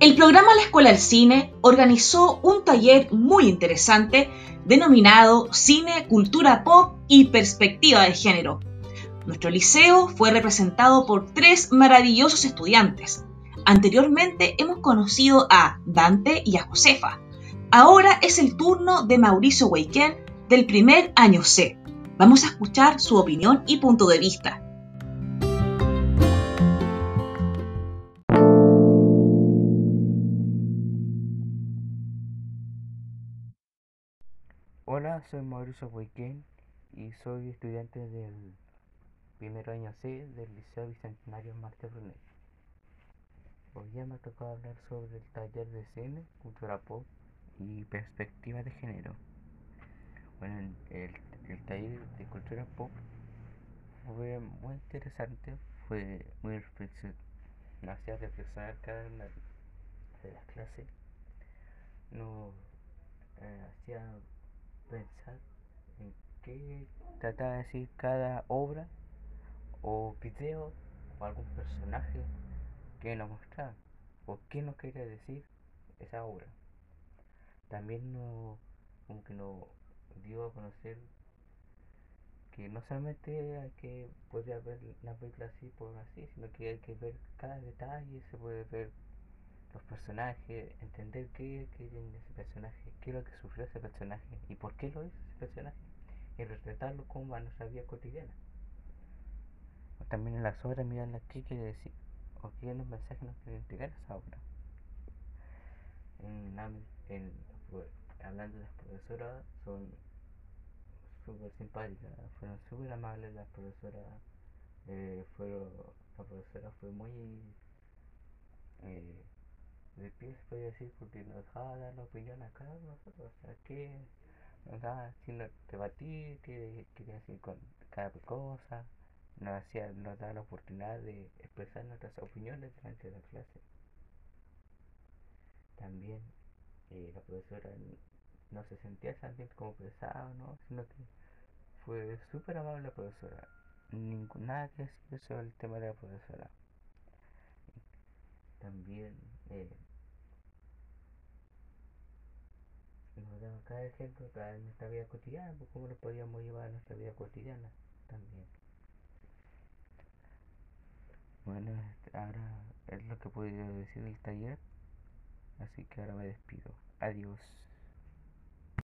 El programa La Escuela del Cine organizó un taller muy interesante denominado Cine, Cultura Pop y Perspectiva de Género. Nuestro liceo fue representado por tres maravillosos estudiantes. Anteriormente hemos conocido a Dante y a Josefa. Ahora es el turno de Mauricio Weiken del primer año C. Vamos a escuchar su opinión y punto de vista. Hola, soy Mauricio Boiquén y soy estudiante del primer año C del Liceo Bicentenario Marte Brunet. Hoy día me ha tocado hablar sobre el taller de cine, cultura pop y perspectiva de género. Bueno, el, el taller de cultura pop fue muy interesante, fue muy nos hacía reflexionar cada una de las clases, nos eh, hacía pensar en qué trataba de decir cada obra o video o algún personaje que nos mostraba o qué nos quería decir esa obra. También nos, como que nos dio a conocer que no solamente hay que poder ver la película así por así, sino que hay que ver cada detalle, se puede ver los personajes, entender qué quieren ese personaje, qué es lo que sufrió ese personaje y por qué lo hizo ese personaje y retratarlo como a nuestra vida cotidiana. O también en las obras miran las y decir, o qué los mensajes nos quieren entregar esa obra. En, en, hablando de las profesoras, son súper simpáticas, fueron súper amables las profesoras, eh, fueron, la profesora fue muy eh, de pie se podría decir porque nos dejaba dar la opinión a cada nosotros, o sea, que nos daba sin debatir, qué quería decir con cada cosa, nos, hacía, nos daba la oportunidad de expresar nuestras opiniones durante la clase. También eh, la profesora no se sentía también como pesada, ¿no? sino que fue súper amable la profesora. Ningún, nada que decir sobre el tema de la profesora. También eh, nos daba cada ejemplo para nuestra vida cotidiana, pues cómo lo podíamos llevar a nuestra vida cotidiana también. Bueno, ahora es lo que he podido decir del taller, así que ahora me despido. Adiós.